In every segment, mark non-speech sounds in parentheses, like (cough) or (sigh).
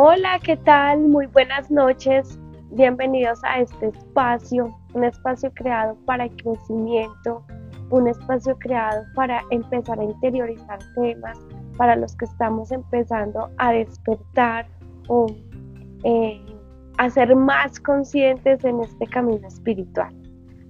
Hola, ¿qué tal? Muy buenas noches. Bienvenidos a este espacio, un espacio creado para crecimiento, un espacio creado para empezar a interiorizar temas, para los que estamos empezando a despertar o eh, a ser más conscientes en este camino espiritual.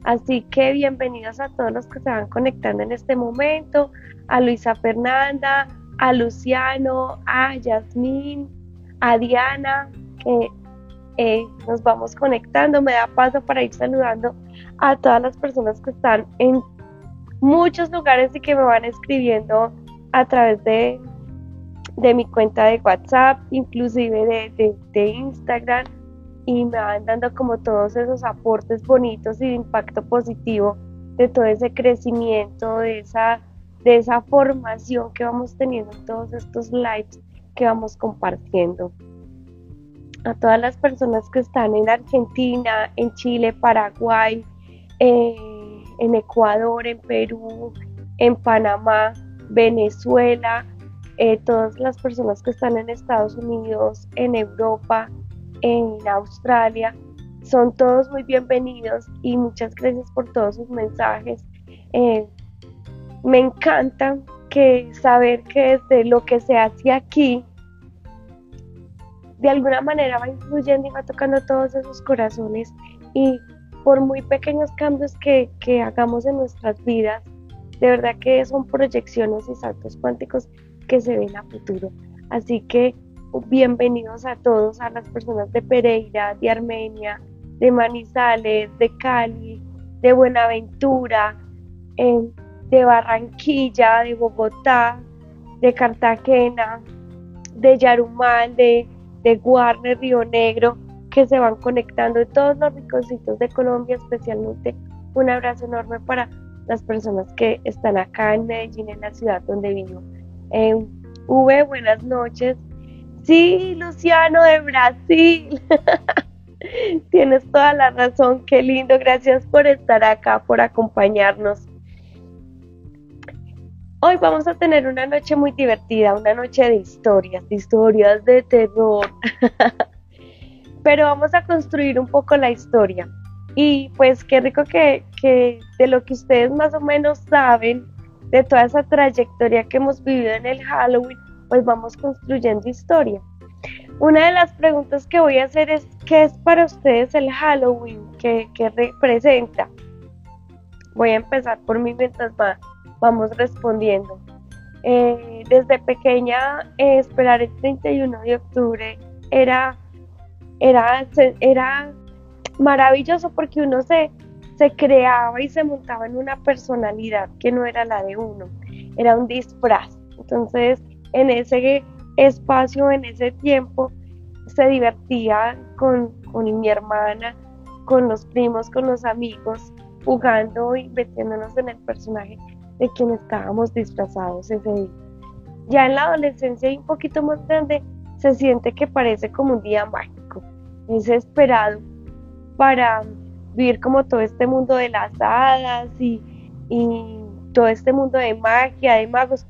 Así que bienvenidos a todos los que se van conectando en este momento, a Luisa Fernanda, a Luciano, a Yasmín, a Diana, que eh, nos vamos conectando. Me da paso para ir saludando a todas las personas que están en muchos lugares y que me van escribiendo a través de, de mi cuenta de WhatsApp, inclusive de, de, Instagram, y me van dando como todos esos aportes bonitos y de impacto positivo de todo ese crecimiento, de esa, de esa formación que vamos teniendo en todos estos lives que vamos compartiendo. A todas las personas que están en Argentina, en Chile, Paraguay, eh, en Ecuador, en Perú, en Panamá, Venezuela, eh, todas las personas que están en Estados Unidos, en Europa, en Australia, son todos muy bienvenidos y muchas gracias por todos sus mensajes. Eh, me encanta que saber que desde lo que se hace aquí de alguna manera va influyendo y va tocando todos esos corazones y por muy pequeños cambios que, que hagamos en nuestras vidas, de verdad que son proyecciones y saltos cuánticos que se ven a futuro. Así que bienvenidos a todos, a las personas de Pereira, de Armenia, de Manizales, de Cali, de Buenaventura, de Barranquilla, de Bogotá, de Cartagena, de Yarumal, de de Guarne, Río Negro, que se van conectando en todos los rinconcitos de Colombia, especialmente un abrazo enorme para las personas que están acá en Medellín, en la ciudad donde vivo. Eh, v, buenas noches. Sí, Luciano de Brasil. (laughs) Tienes toda la razón, qué lindo. Gracias por estar acá, por acompañarnos. Hoy vamos a tener una noche muy divertida, una noche de historias, de historias de terror. (laughs) Pero vamos a construir un poco la historia. Y pues qué rico que, de lo que ustedes más o menos saben, de toda esa trayectoria que hemos vivido en el Halloween, pues vamos construyendo historia. Una de las preguntas que voy a hacer es, ¿qué es para ustedes el Halloween? ¿Qué, qué representa? Voy a empezar por mí mientras va vamos respondiendo. Eh, desde pequeña, eh, esperar el 31 de octubre era, era, era maravilloso porque uno se, se creaba y se montaba en una personalidad que no era la de uno, era un disfraz. Entonces, en ese espacio, en ese tiempo, se divertía con, con mi hermana, con los primos, con los amigos, jugando y metiéndonos en el personaje de quien estábamos disfrazados ese día. Ya en la adolescencia y un poquito más grande se siente que parece como un día mágico, es esperado para vivir como todo este mundo de las hadas y, y todo este mundo de magia, de magos.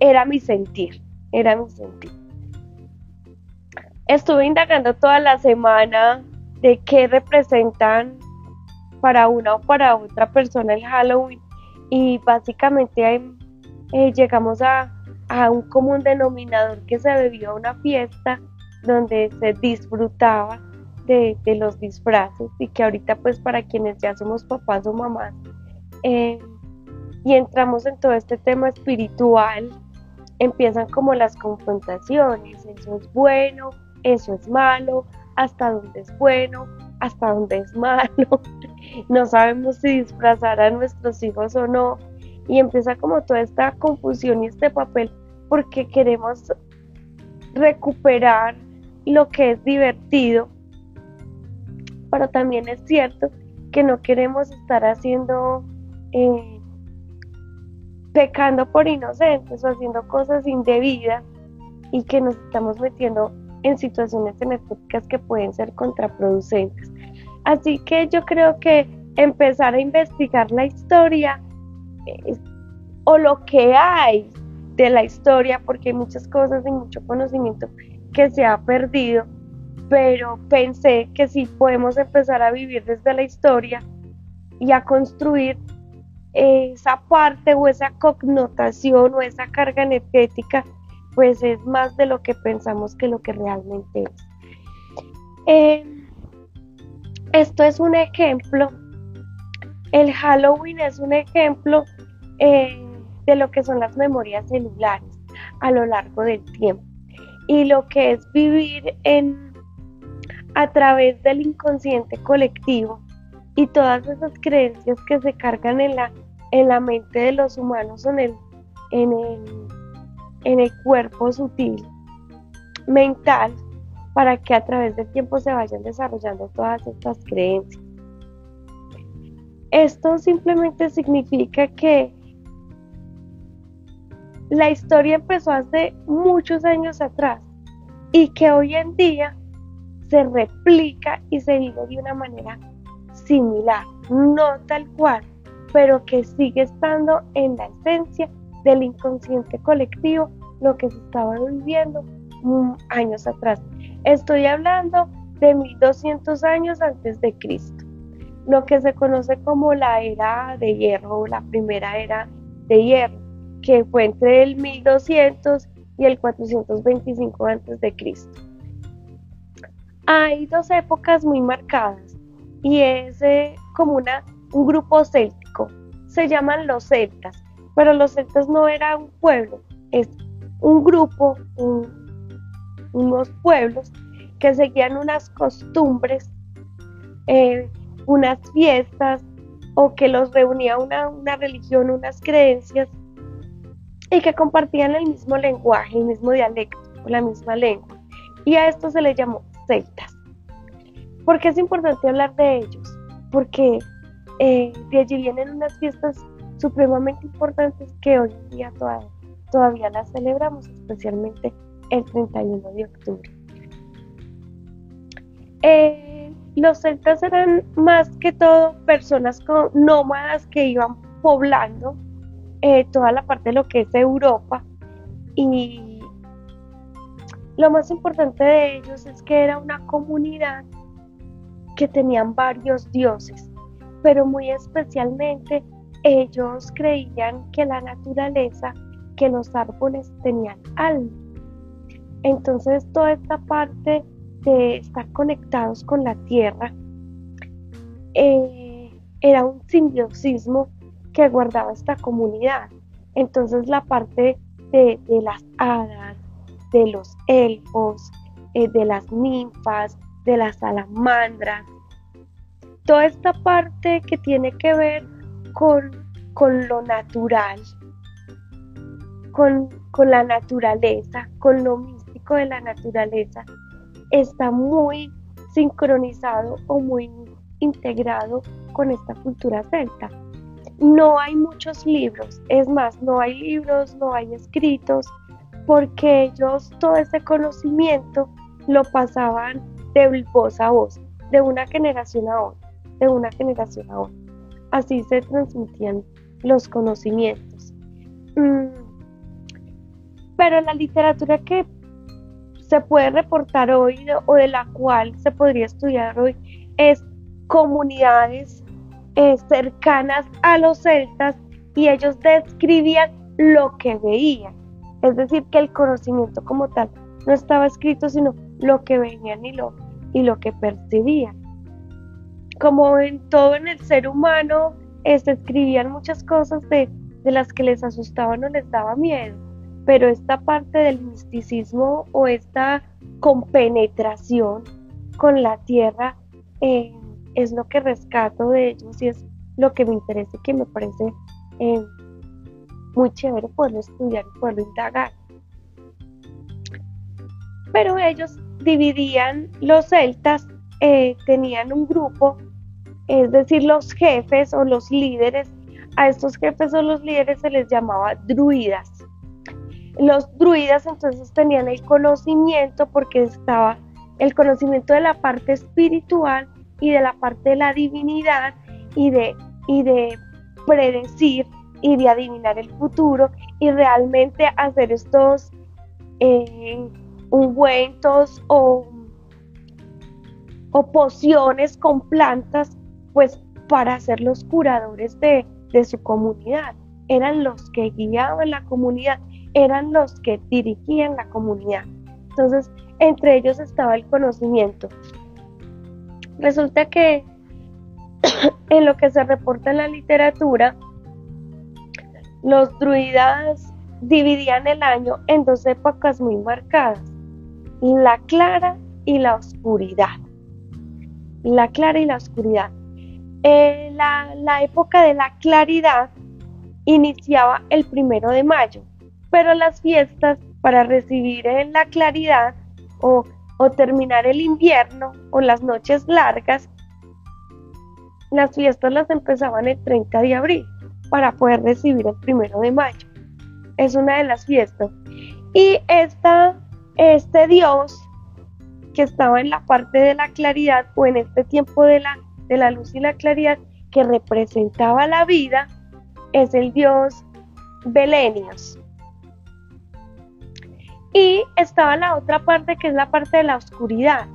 Era mi sentir, era mi sentir. Estuve indagando toda la semana de qué representan para una o para otra persona el Halloween y básicamente eh, llegamos a, un común denominador que se bebió a una fiesta donde se disfrutaba de, los disfraces y que ahorita pues para quienes ya somos papás o mamás eh, y entramos en todo este tema espiritual, empiezan como las confrontaciones, eso es bueno, eso es malo, hasta dónde es bueno, hasta dónde es malo, (laughs) no sabemos si disfrazar a nuestros hijos o no, y empieza como toda esta confusión y este papel porque queremos recuperar lo que es divertido, pero también es cierto que no queremos estar haciendo, eh, pecando por inocentes o haciendo cosas indebidas y que nos estamos metiendo en situaciones energéticas que pueden ser contraproducentes. Así que yo creo que empezar a investigar la historia o lo que hay de la historia, porque hay muchas cosas y mucho conocimiento que se ha perdido, pero pensé que si podemos empezar a vivir desde la historia y a construir esa parte o esa connotación o esa carga energética, pues es más de lo que pensamos que lo que realmente es. Eh, esto es un ejemplo, el Halloween es un ejemplo eh, de lo que son las memorias celulares a lo largo del tiempo. Y lo que es vivir en a través del inconsciente colectivo y todas esas creencias que se cargan en la, en la mente de los humanos en el, en el, en el cuerpo sutil, mental, para que a través del tiempo se vayan desarrollando todas estas creencias. Esto simplemente significa que la historia empezó hace muchos años atrás y que hoy en día se replica y se vive de una manera similar, no tal cual, pero que sigue estando en la esencia del inconsciente colectivo, lo que se estaba viviendo mm, años atrás. Estoy hablando de 1200 años antes de Cristo, lo que se conoce como la era de hierro o la primera era de hierro, que fue entre el 1200 y el 425 antes de Cristo. Hay dos épocas muy marcadas y es eh, como una, un grupo céltico. Se llaman los celtas, pero los celtas no era un pueblo, es un grupo, un, unos pueblos que seguían unas costumbres, eh, unas fiestas o que los reunía una, una religión, unas creencias y que compartían el mismo lenguaje, el mismo dialecto, la misma lengua. Y a esto se le llamó celtas. ¿Por qué es importante hablar de ellos? Porque eh, de allí vienen unas fiestas supremamente importantes que hoy en día todavía, todavía las celebramos, especialmente el 31 de octubre. Eh, los celtas eran más que todo personas nómadas que iban poblando eh, toda la parte de lo que es Europa y lo más importante de ellos es que era una comunidad que tenían varios dioses, pero muy especialmente ellos creían que la naturaleza, que los árboles tenían alma entonces toda esta parte de estar conectados con la tierra eh, era un simbiosismo que guardaba esta comunidad. Entonces la parte de, las hadas, de los elfos, eh, de las ninfas, de las salamandras, toda esta parte que tiene que ver con, con lo natural, con, con la naturaleza, con lo mismo de la naturaleza está muy sincronizado o muy integrado con esta cultura celta. No hay muchos libros, es más, no hay libros, no hay escritos, porque ellos todo ese conocimiento lo pasaban de voz a voz, de una generación a otra, de una generación a otra. Así se transmitían los conocimientos. Mm, pero la literatura que se puede reportar hoy o de la cual se podría estudiar hoy es comunidades eh, cercanas a los celtas y ellos describían lo que veían. Es decir, que el conocimiento como tal no estaba escrito, sino lo que veían y lo, y lo que percibían. Como en todo en el ser humano, eh, se escribían muchas cosas de, de las que les asustaban o les daba miedo pero esta parte del misticismo o esta compenetración con la tierra eh, es lo que rescato de ellos y es lo que me interesa y que me parece eh, muy chévere poderlo estudiar y poderlo indagar. Pero ellos dividían, los celtas eh, tenían un grupo, es decir, los jefes o los líderes, a estos jefes o los líderes se les llamaba druidas los druidas entonces tenían el conocimiento porque estaba el conocimiento de la parte espiritual y de la parte de la divinidad y de, y de predecir y de adivinar el futuro y realmente hacer estos, eh, ungüentos o, o pociones con plantas, pues para ser los curadores de, de su comunidad. Eran los que guiaban la comunidad, eran los que dirigían la comunidad. Entonces, entre ellos estaba el conocimiento. Resulta que (coughs) en lo que se reporta en la literatura, los druidas dividían el año en dos épocas muy marcadas, la clara y la oscuridad. La clara y la oscuridad. Eh, la, la época de la claridad iniciaba el primero de mayo, pero las fiestas para recibir en la claridad o, terminar el invierno o las noches largas, las fiestas las empezaban el 30 de abril para poder recibir el primero de mayo. Es una de las fiestas. Y esta, este Dios que estaba en la parte de la claridad o en este tiempo de la, de la luz y la claridad que representaba la vida, es el Dios Belenios. Y estaba la otra parte que es la parte de la oscuridad,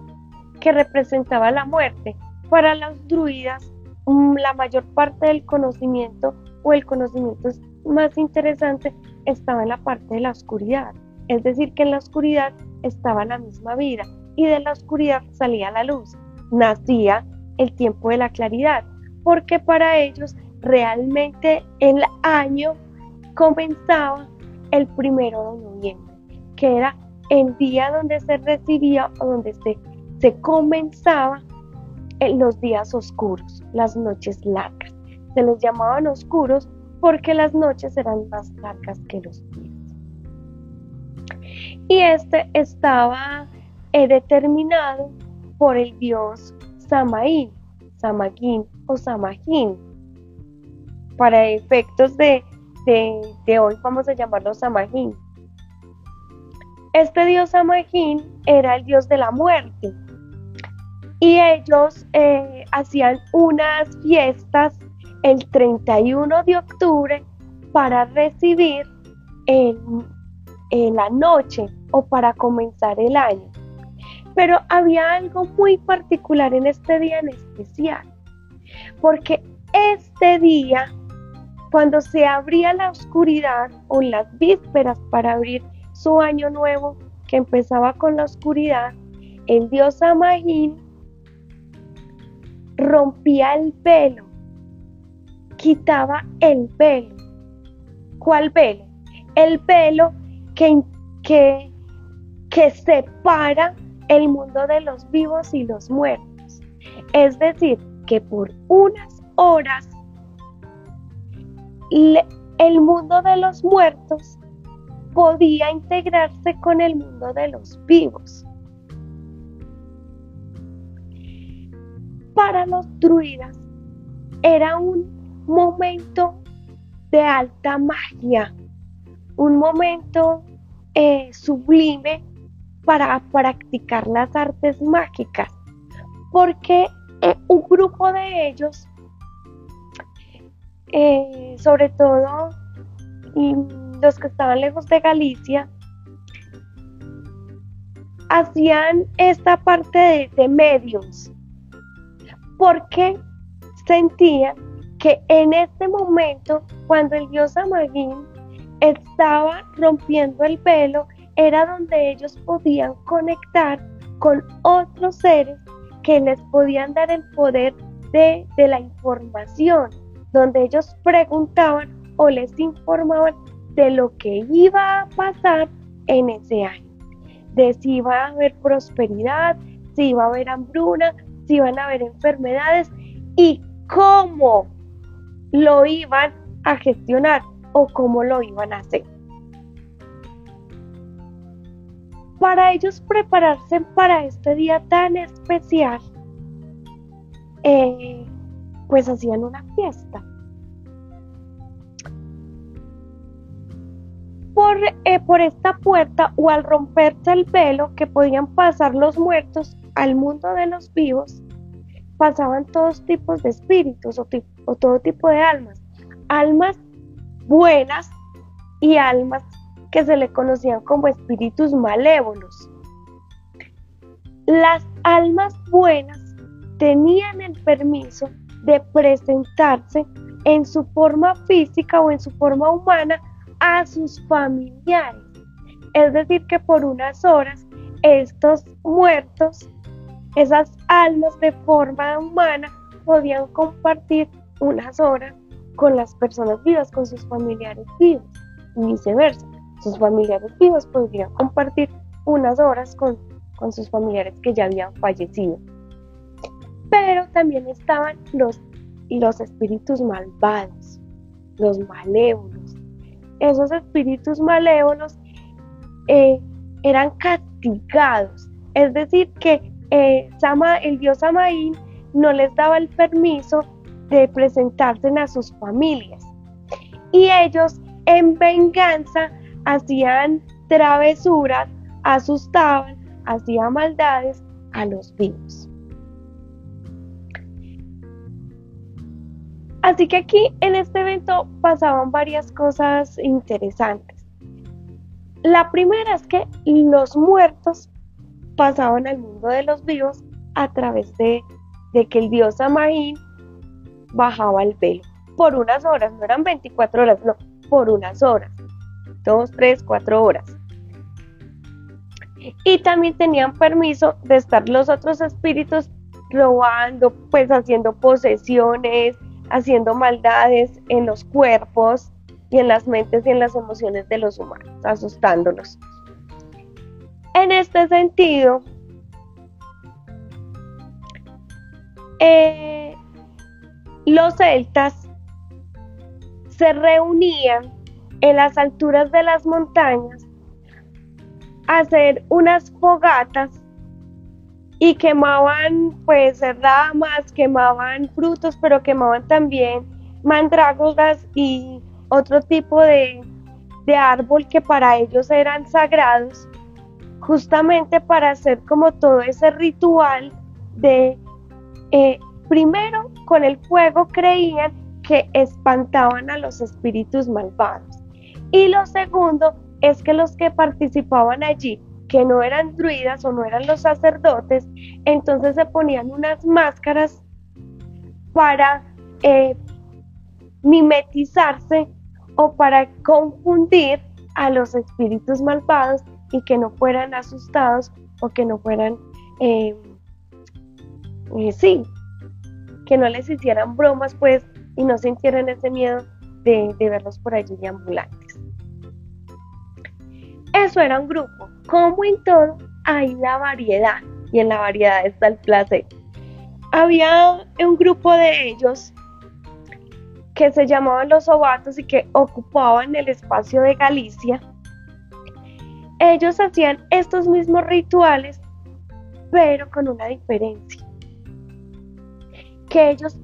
que representaba la muerte. Para los druidas, mm, la mayor parte del conocimiento o el conocimiento más interesante estaba en la parte de la oscuridad. Es decir, que en la oscuridad estaba la misma vida y de la oscuridad salía la luz. Nacía el tiempo de la claridad, porque para ellos realmente el año comenzaba el primero de noviembre que era el día donde se recibía o donde se, se comenzaba en los días oscuros, las noches largas. Se les llamaban oscuros porque las noches eran más largas que los días. Y este estaba eh, determinado por el dios Samaín, Samagín o Samagín. Para efectos de, de, de hoy vamos a llamarlo Samagín. Este dios Samhain era el dios de la muerte y ellos eh, hacían unas fiestas el 31 de octubre para recibir en, la noche o para comenzar el año. Pero había algo muy particular en este día en especial, porque este día, cuando se abría la oscuridad o las vísperas para abrir su año nuevo que empezaba con la oscuridad, el dios Amagín rompía el velo, quitaba el velo. ¿Cuál velo? El velo que, que, que separa el mundo de los vivos y los muertos. Es decir, que por unas horas el mundo de los muertos podía integrarse con el mundo de los vivos. Para los druidas era un momento de alta magia, un momento eh, sublime para practicar las artes mágicas, porque eh, un grupo de ellos, eh, sobre todo los que estaban lejos de Galicia, hacían esta parte de, de mediums, porque sentían que en este momento, cuando el dios Amagín estaba rompiendo el velo, era donde ellos podían conectar con otros seres que les podían dar el poder de, de la información, donde ellos preguntaban o les informaban de lo que iba a pasar en ese año, de si iba a haber prosperidad, si iba a haber hambruna, si iban a haber enfermedades y cómo lo iban a gestionar o cómo lo iban a hacer. Para ellos prepararse para este día tan especial, eh, pues hacían una fiesta Eh, por, esta puerta o al romperse el velo que podían pasar los muertos al mundo de los vivos, pasaban todos tipos de espíritus o, o todo tipo de almas. Almas buenas y almas que se le conocían como espíritus malévolos. almas buenas tenían el permiso de presentarse en su forma física o en su forma humana a sus familiares. Es decir, que por unas horas estos muertos, esas almas de forma humana, podían compartir unas horas con las personas vivas, con sus familiares vivos, y viceversa. Sus familiares vivos podrían compartir unas horas con, con sus familiares que ya habían fallecido. Pero también estaban los, los espíritus malvados, los malévolos. Esos espíritus malévolos eh, eran castigados, es decir, que eh, el dios Samaín no les daba el permiso de presentarse a sus familias. Y ellos en venganza hacían travesuras, asustaban, hacían maldades a los vivos. Así que aquí en este evento pasaban varias cosas interesantes. La primera es que los muertos pasaban al mundo de los vivos a través de, que el dios Amaín bajaba el velo por unas horas, no eran 24 horas, no, por unas horas, dos, tres, cuatro horas. Y también tenían permiso de estar los otros espíritus robando, pues haciendo posesiones, haciendo maldades en los cuerpos y en las mentes y en las emociones de los humanos, asustándolos. En este sentido, eh, los celtas se reunían en las alturas de las montañas a hacer unas fogatas y quemaban pues ramas, quemaban frutos, pero quemaban también mandrágoras y otro tipo de, de árbol que para ellos eran sagrados justamente para hacer como todo ese ritual de, eh, primero con el fuego creían que espantaban a los espíritus malvados. Y lo segundo es que los que participaban allí, que no eran druidas o no eran los sacerdotes, entonces se ponían unas máscaras para eh, mimetizarse o para confundir a los espíritus malvados y que no fueran asustados o que no fueran, eh, eh, sí, que no les hicieran bromas pues y no sintieran ese miedo de, verlos por allí ambulantes. Eso era un grupo. Como en todo, hay la variedad y en la variedad está el placer. Había un grupo de ellos que se llamaban los ovatos y que ocupaban el espacio de Galicia ellos hacían estos mismos rituales, pero con una diferencia. Que ellos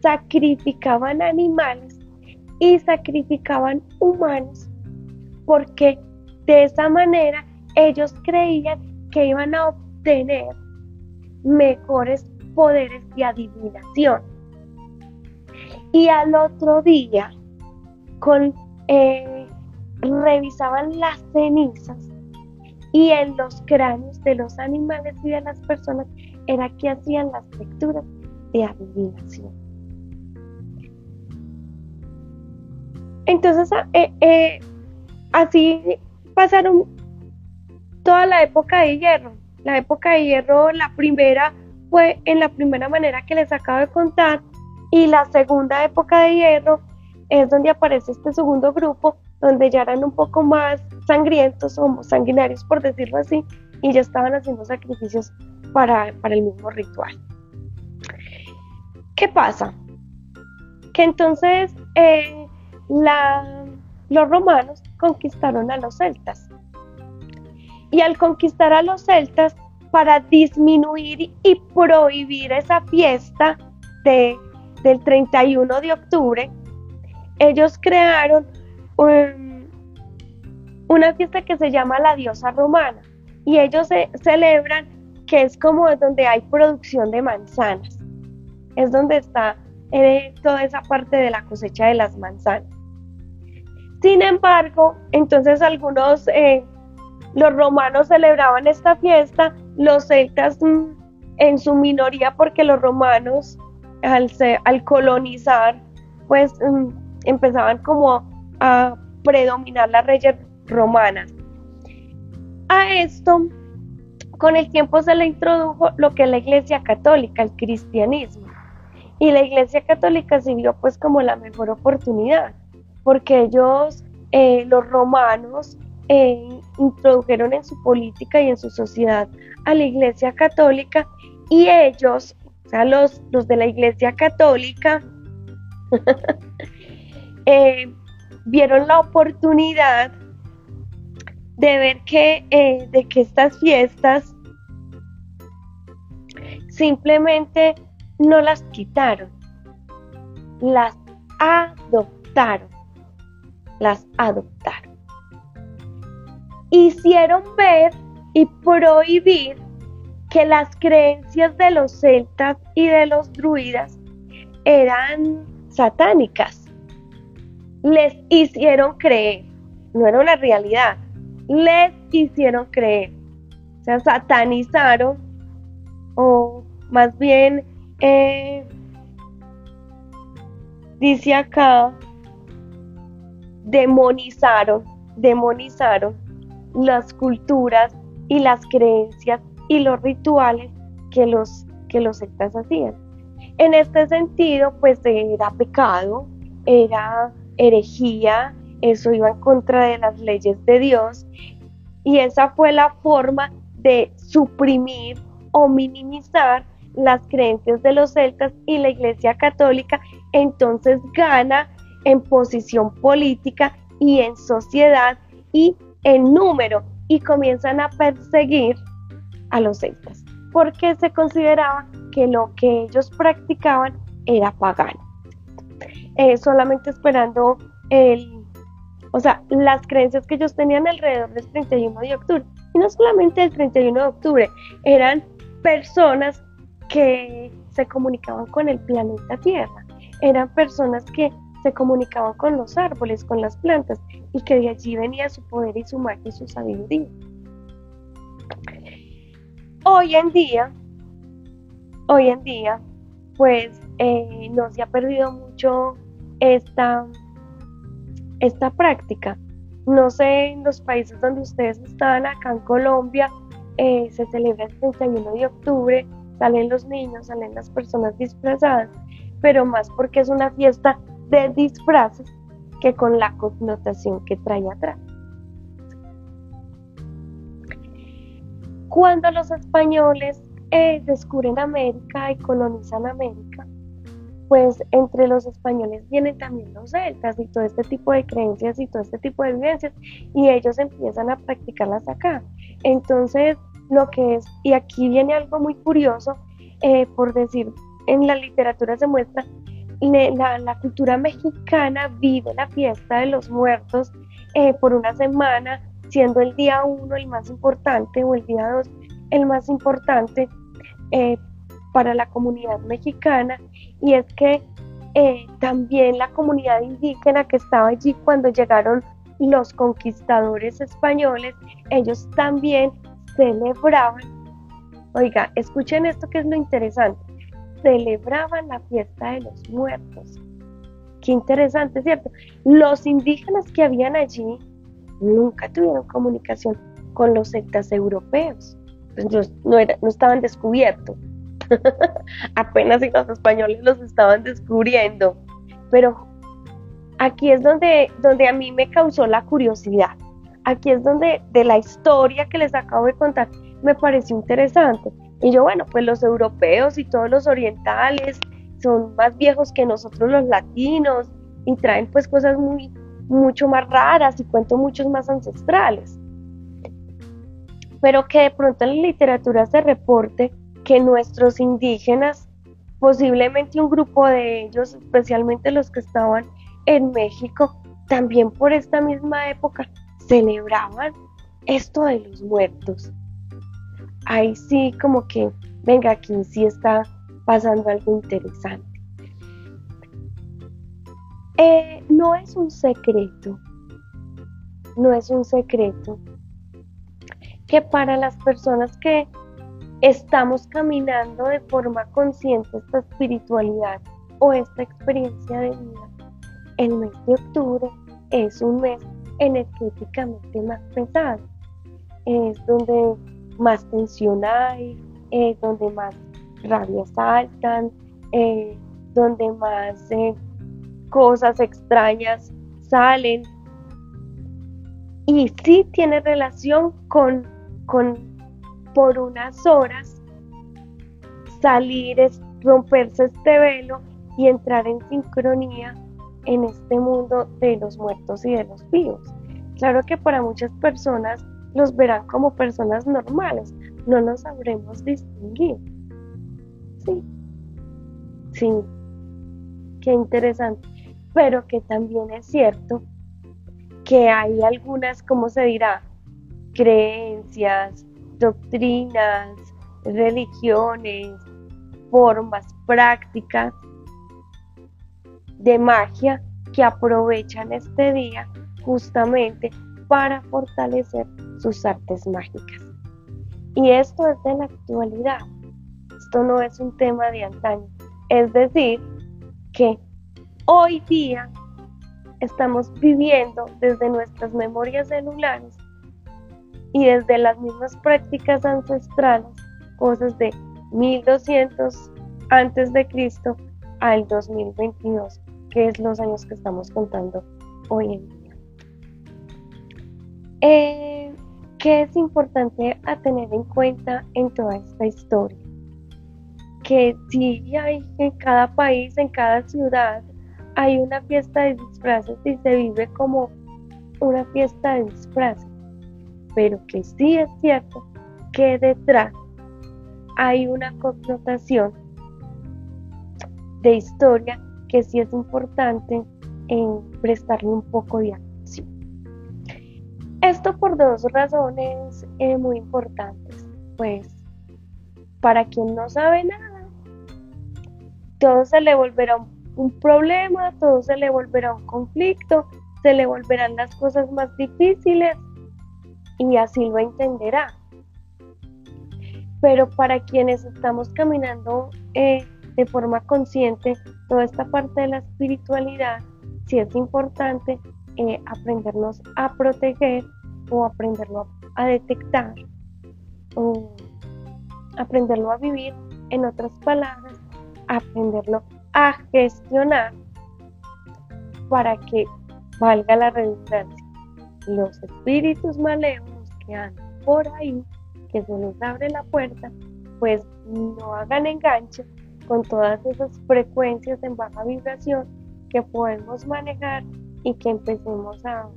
sacrificaban animales y sacrificaban humanos porque de esa manera ellos creían que iban a obtener mejores poderes de adivinación. Y al otro día, con eh, revisaban las cenizas y en los cráneos de los animales y de las personas era que hacían las lecturas de adivinación. Entonces, eh, eh, así pasaron toda la época de hierro. La época de hierro, la primera fue en la primera manera que les acabo de contar y la segunda época de hierro es donde aparece este segundo grupo donde ya eran un poco más sangrientos o sanguinarios, por decirlo así, y ya estaban haciendo sacrificios para, el mismo ritual. ¿Qué pasa? Que entonces eh, los romanos conquistaron a los celtas. Y al conquistar a los celtas, para disminuir y prohibir esa fiesta de, del 31 de octubre, ellos crearon una fiesta que se llama la diosa romana y ellos se celebran que es como donde hay producción de manzanas, es donde está eh, toda esa parte de la cosecha de las manzanas. Sin embargo, entonces algunos, eh, los romanos celebraban esta fiesta, los celtas mm, en su minoría porque los romanos al, colonizar pues mm, empezaban como a predominar las reyes romanas. A esto, con el tiempo se le introdujo lo que es la Iglesia Católica, el cristianismo. Y la Iglesia Católica se vio pues como la mejor oportunidad, porque ellos, eh, los romanos, eh, introdujeron en su política y en su sociedad a la Iglesia Católica y ellos, o sea, los, los de la Iglesia Católica, (laughs) eh, vieron la oportunidad de ver que, de que estas fiestas simplemente no las quitaron, las adoptaron, las adoptaron. Hicieron ver y prohibir que las creencias de los celtas y de los druidas eran satánicas. Les hicieron creer, no era una realidad, les hicieron creer. O sea, satanizaron o más bien eh, dice acá, demonizaron, demonizaron las culturas y las creencias y los rituales que los, que los sectas hacían. En este sentido, pues era pecado, era herejía, eso iba en contra de las leyes de Dios y esa fue la forma de suprimir o minimizar las creencias de los celtas y la Iglesia Católica entonces gana en posición política y en sociedad y en número y comienzan a perseguir a los celtas porque se consideraba que lo que ellos practicaban era pagano. Eh, solamente esperando el o sea, las creencias que ellos tenían alrededor del 31 de octubre. Y no solamente el 31 de octubre, eran personas que se comunicaban con el planeta Tierra, eran personas que se comunicaban con los árboles, con las plantas, y que de allí venía su poder y su magia y su sabiduría. Hoy en día, hoy en día, pues eh, no se ha perdido mucho esta esta práctica. No sé, en los países donde ustedes están, acá en Colombia, eh, se celebra el 31 de octubre, salen los niños, salen las personas disfrazadas, pero más porque es una fiesta de disfraces que con la connotación que trae atrás. Cuando los españoles eh, descubren América y colonizan América, pues entre los españoles vienen también los celtas y todo este tipo de creencias y todo este tipo de vivencias y ellos empiezan a practicarlas acá. Entonces, lo que es, y aquí viene algo muy curioso, eh, por decir, en la literatura se muestra, la, la, cultura mexicana vive la fiesta de los muertos eh, por una semana, siendo el día uno el más importante o el día dos el más importante eh, para la comunidad mexicana. Y es que eh, también la comunidad indígena que estaba allí cuando llegaron los conquistadores españoles, ellos también celebraban, oiga, escuchen esto que es lo interesante, celebraban la fiesta de los muertos. Qué interesante, ¿cierto? Los indígenas que habían allí nunca tuvieron comunicación con los sectas europeos, no, estaban descubiertos. (laughs) Apenas los españoles los estaban descubriendo. Pero aquí es donde, donde a mí me causó la curiosidad. Aquí es donde de la historia que les acabo de contar me pareció interesante. Y yo, bueno, pues los europeos y todos los orientales son más viejos que nosotros los latinos y traen pues cosas muy, mucho más raras y cuentos muchos más ancestrales. Pero que de pronto en la literatura se reporte que nuestros indígenas, posiblemente un grupo de ellos, especialmente los que estaban en México, también por esta misma época celebraban esto de los muertos. Ahí sí como que, venga, aquí sí está pasando algo interesante. Eh, no es un secreto, no es un secreto que para las personas que estamos caminando de forma consciente esta espiritualidad o esta experiencia de vida. El mes de octubre es un mes energéticamente más pesado. Es donde más tensión hay, es donde más rabias saltan, eh, donde más eh, cosas extrañas salen. Y sí tiene relación con, con por unas horas salir, romperse este velo y entrar en sincronía en este mundo de los muertos y de los vivos. Claro que para muchas personas los verán como personas normales, no los sabremos distinguir. Sí, sí, qué interesante. Pero que también es cierto que hay algunas, como se dirá, creencias, doctrinas, religiones, formas, prácticas de magia que aprovechan este día justamente para fortalecer sus artes mágicas. Y esto es de la actualidad, esto no es un tema de antaño, es decir, que hoy día estamos viviendo desde nuestras memorias celulares y desde las mismas prácticas ancestrales, cosas de 1200 antes de Cristo al 2022, que es los años que estamos contando hoy en día. Eh, ¿Qué es importante a tener en cuenta en toda esta historia? Que sí hay en cada país, en cada ciudad, hay una fiesta de disfraces y se vive como una fiesta de disfraces, pero que sí es cierto que detrás hay una connotación de historia que sí es importante en prestarle un poco de atención. Esto por dos razones eh, muy importantes. Pues para quien no sabe nada, todo se le volverá un problema, todo se le volverá un conflicto, se le volverán las cosas más difíciles y así lo entenderá. Pero para quienes estamos caminando eh, de forma consciente toda esta parte de la espiritualidad, sí es importante eh, aprendernos a proteger o aprenderlo a detectar o aprenderlo a vivir, en otras palabras, aprenderlo a gestionar para que valga la redundancia. Los espíritus malévolos que andan por ahí, que se les abre la puerta, pues no hagan enganche con todas esas frecuencias en baja vibración que podemos manejar y que empecemos a,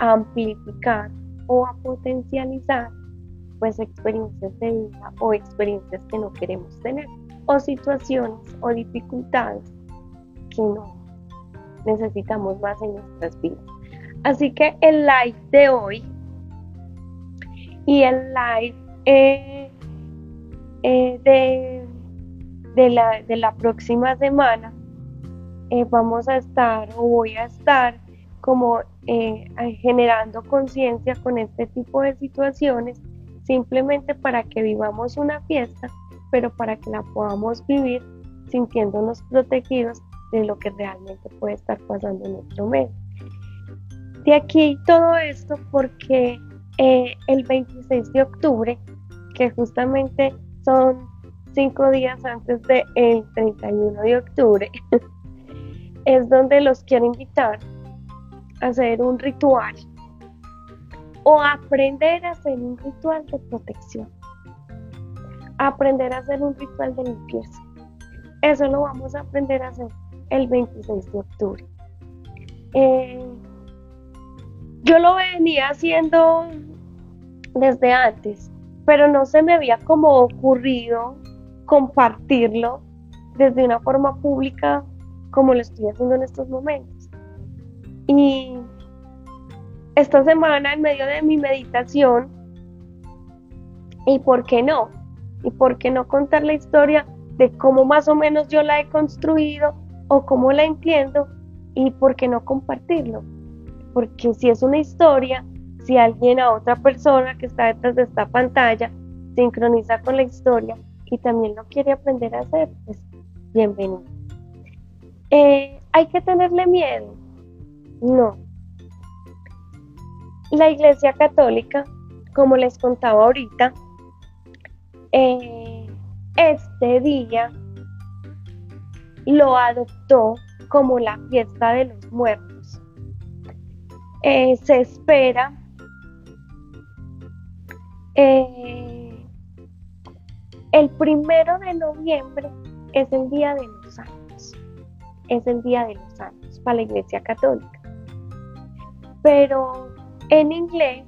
amplificar o a potencializar pues experiencias de vida o experiencias que no queremos tener o situaciones o dificultades que no necesitamos más en nuestras vidas. Así que el live de hoy y el live eh, eh, de de la, de la próxima semana eh, vamos a estar o voy a estar como eh, generando conciencia con este tipo de situaciones simplemente para que vivamos una fiesta, pero para que la podamos vivir sintiéndonos protegidos de lo que realmente puede estar pasando en nuestro medio. De aquí todo esto porque eh, el 26 de octubre, que justamente son cinco días antes del 31 de octubre, (laughs) es donde los quiero invitar a hacer un ritual o aprender a hacer un ritual de protección, aprender a hacer un ritual de limpieza. Eso lo vamos a aprender a hacer el 26 de octubre. Eh, yo lo venía haciendo desde antes, pero no se me había como ocurrido compartirlo desde una forma pública como lo estoy haciendo en estos momentos. Y esta semana en medio de mi meditación, ¿y por qué no? ¿Y por qué no contar la historia de cómo más o menos yo la he construido o cómo la entiendo? ¿Y por qué no compartirlo? Porque si es una historia, si alguien a otra persona que está detrás de esta pantalla sincroniza con la historia y también lo quiere aprender a hacer, pues bienvenido. Eh, ¿Hay que tenerle miedo? No. La Iglesia Católica, como les contaba ahorita, eh, este día lo adoptó como la fiesta de los muertos. Eh, se espera el primero de noviembre es el Día de los Santos. Es el Día de los Santos para la Iglesia Católica. Pero en inglés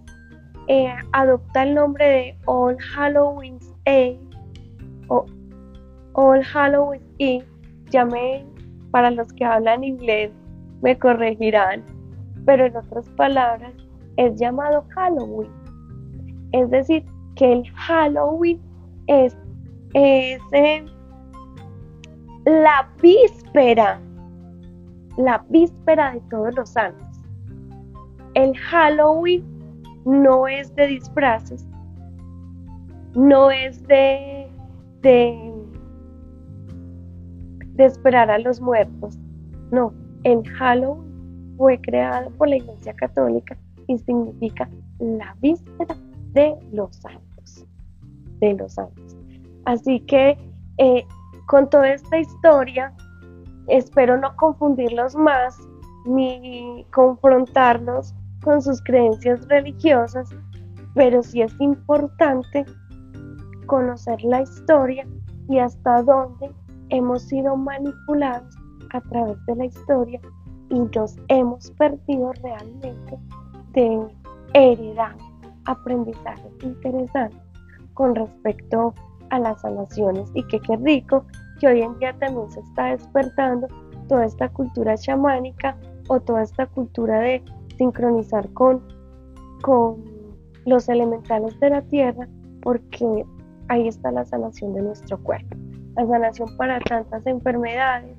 eh, adopta el nombre de All Halloween Eve o All Halloween Eve. Para los que hablan inglés, me corregirán, pero en otras palabras, es llamado Halloween. Es decir, que el Halloween es, es la víspera, la víspera de todos los santos. El Halloween no es de disfraces, no es de, de, de esperar a los muertos. No, el Halloween fue creado por la Iglesia Católica y significa la víspera de los santos, de los santos. Así que eh, con toda esta historia, espero no confundirlos más ni confrontarlos con sus creencias religiosas, pero sí es importante conocer la historia y hasta dónde hemos sido manipulados a través de la historia y nos hemos perdido realmente de heredar aprendizajes interesantes con respecto a las sanaciones y que qué rico que hoy en día también se está despertando toda esta cultura chamánica o toda esta cultura de sincronizar con, con los elementales de la tierra porque ahí está la sanación de nuestro cuerpo, la sanación para tantas enfermedades,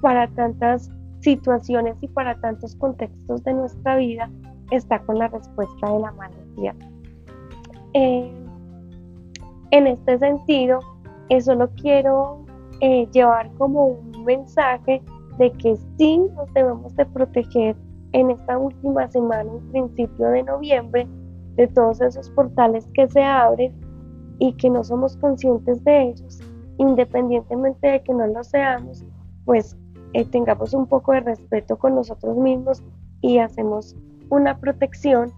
para tantas situaciones y para tantos contextos de nuestra vida está con la respuesta de la madre tierra. En este sentido, eso lo quiero eh, llevar como un mensaje de que sí nos debemos de proteger en esta última semana, en principio de noviembre, de todos esos portales que se abren y que no somos conscientes de ellos, independientemente de que no lo seamos, pues eh, tengamos un poco de respeto con nosotros mismos y hacemos una protección,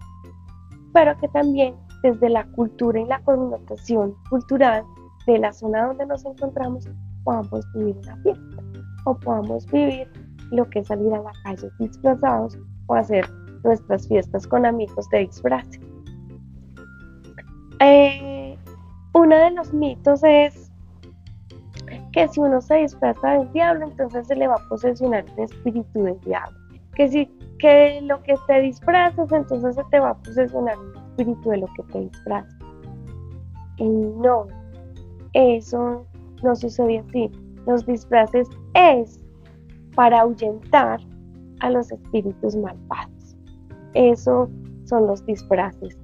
pero que también desde la cultura y la connotación cultural de la zona donde nos encontramos podamos vivir una fiesta o podamos vivir lo que es salir a la calle disfrazados o hacer nuestras fiestas con amigos de disfraz. Eh, uno de los mitos es que si uno se disfraza del diablo, entonces se le va a posesionar un espíritu del diablo. Que si que lo que te disfrazas, entonces se te va a posesionar un espíritu de lo que te disfrazas. Y no, eso no sucede así. Los disfraces es para ahuyentar a los espíritus malvados. Eso son los disfraces.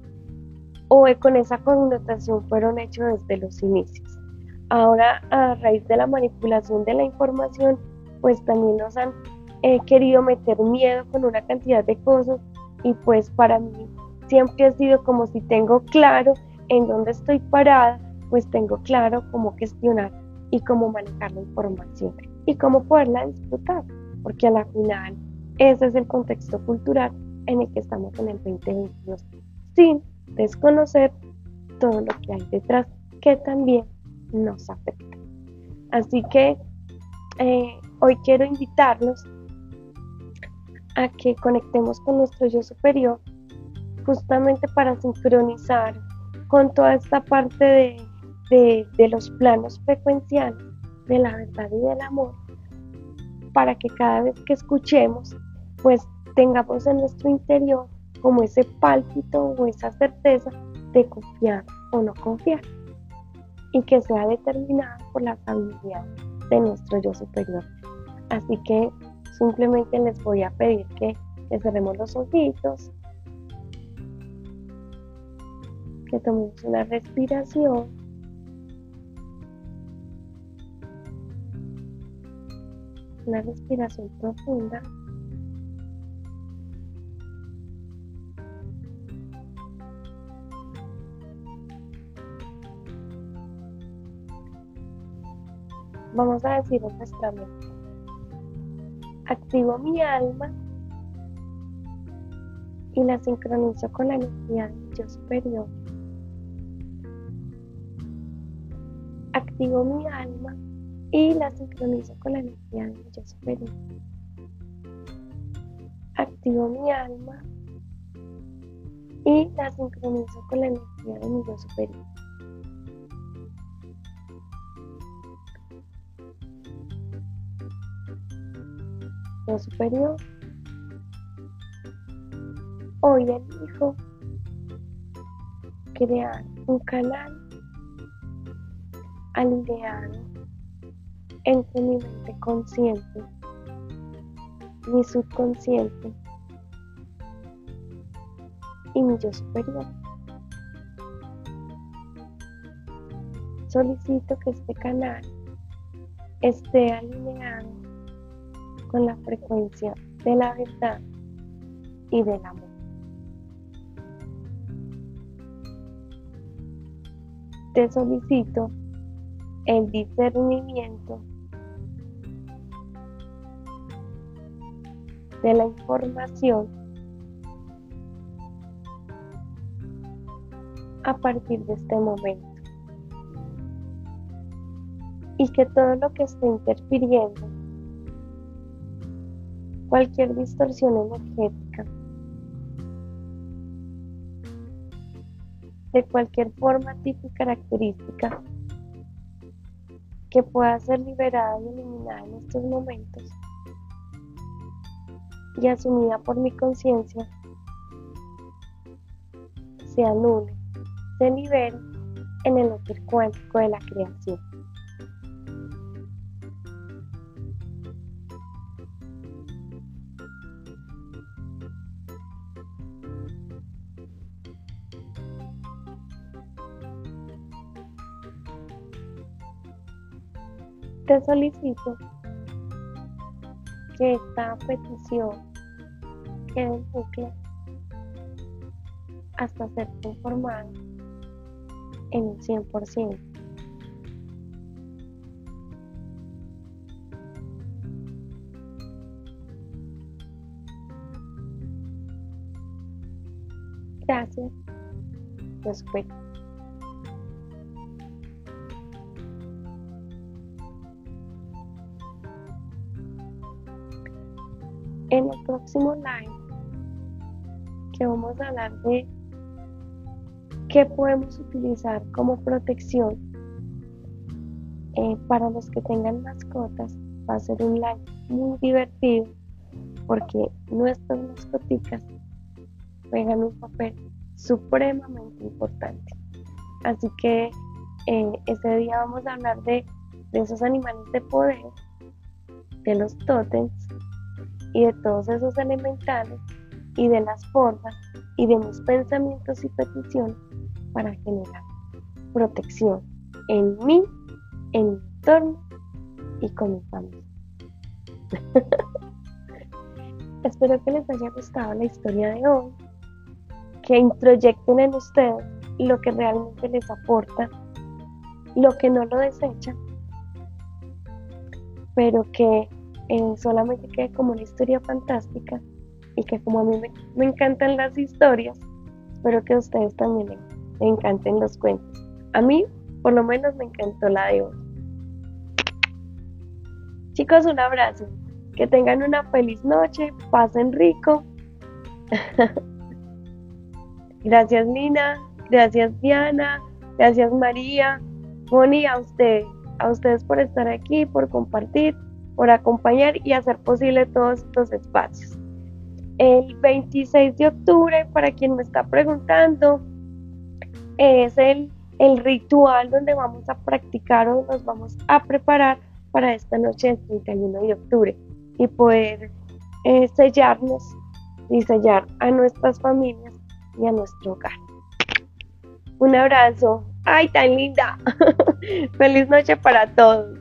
O con esa connotación fueron hechos desde los inicios. Ahora, a raíz de la manipulación de la información, pues también nos han he querido meter miedo con una cantidad de cosas y pues para mí siempre ha sido como si tengo claro en dónde estoy parada, pues tengo claro cómo gestionar y cómo manejar la información y cómo poderla disfrutar, porque a la final ese es el contexto cultural en el que estamos en el 2022, sin desconocer todo lo que hay detrás que también nos afecta. Así que eh, hoy quiero invitarlos a que conectemos con nuestro yo superior, justamente para sincronizar con toda esta parte de, de, los planos frecuenciales de la verdad y del amor, para que cada vez que escuchemos, pues tengamos en nuestro interior como ese pálpito o esa certeza de confiar o no confiar y que sea determinada por la sabiduría de nuestro yo superior. Así que Simplemente les voy a pedir que, cerremos los ojitos. Que tomemos una respiración. Una respiración profunda. Vamos a decir en nuestra mente. Activo mi alma y la sincronizo con la energía del yo superior. Activo mi alma y la sincronizo con la energía del yo superior. Activo mi alma y la sincronizo con la energía de mi yo superior. Yo superior Hoy elijo crear un canal alineado entre mi mente consciente, mi subconsciente y mi yo superior. Solicito que este canal esté alineado con la frecuencia de la verdad y del amor. te solicito el discernimiento de la información a partir de este momento. Y que todo lo que esté interfiriendo, cualquier distorsión energética, de cualquier forma, tipo y característica que pueda ser liberada y eliminada en estos momentos y asumida por mi conciencia, se anule, se libere en el otro cuántico de la creación. Te solicito que esta petición quede en bucle hasta ser conformada en un 100%. Gracias. Los En el próximo live que vamos a hablar de qué podemos utilizar como protección eh, para los que tengan mascotas, va a ser un live muy divertido porque nuestras mascoticas juegan un papel supremamente importante. Así que eh, ese día vamos a hablar de, de esos animales de poder, de los totems y de todos esos elementales y de las formas y de mis pensamientos y peticiones para generar protección en mí, en mi entorno y con mi familia. (laughs) Espero que les haya gustado la historia de hoy, que introyecten en ustedes lo que realmente les aporta, lo que no lo desecha, pero que solamente quede como una historia fantástica y que como a mí me, encantan las historias, espero que a ustedes también les, encanten los cuentos. A mí, por lo menos, me encantó la de hoy. Chicos, un abrazo. Que tengan una feliz noche. Pasen rico. (laughs) gracias, Lina. Gracias, Diana. Gracias, María. Moni, a usted, a ustedes por estar aquí, por compartir por acompañar y hacer posible todos estos espacios. El 26 de octubre, para quien me está preguntando, es el, el ritual donde vamos a practicar o nos vamos a preparar para esta noche del 31 de octubre y poder eh, sellarnos y sellar a nuestras familias y a nuestro hogar. Un abrazo. Ay, tan linda. (laughs) Feliz noche para todos.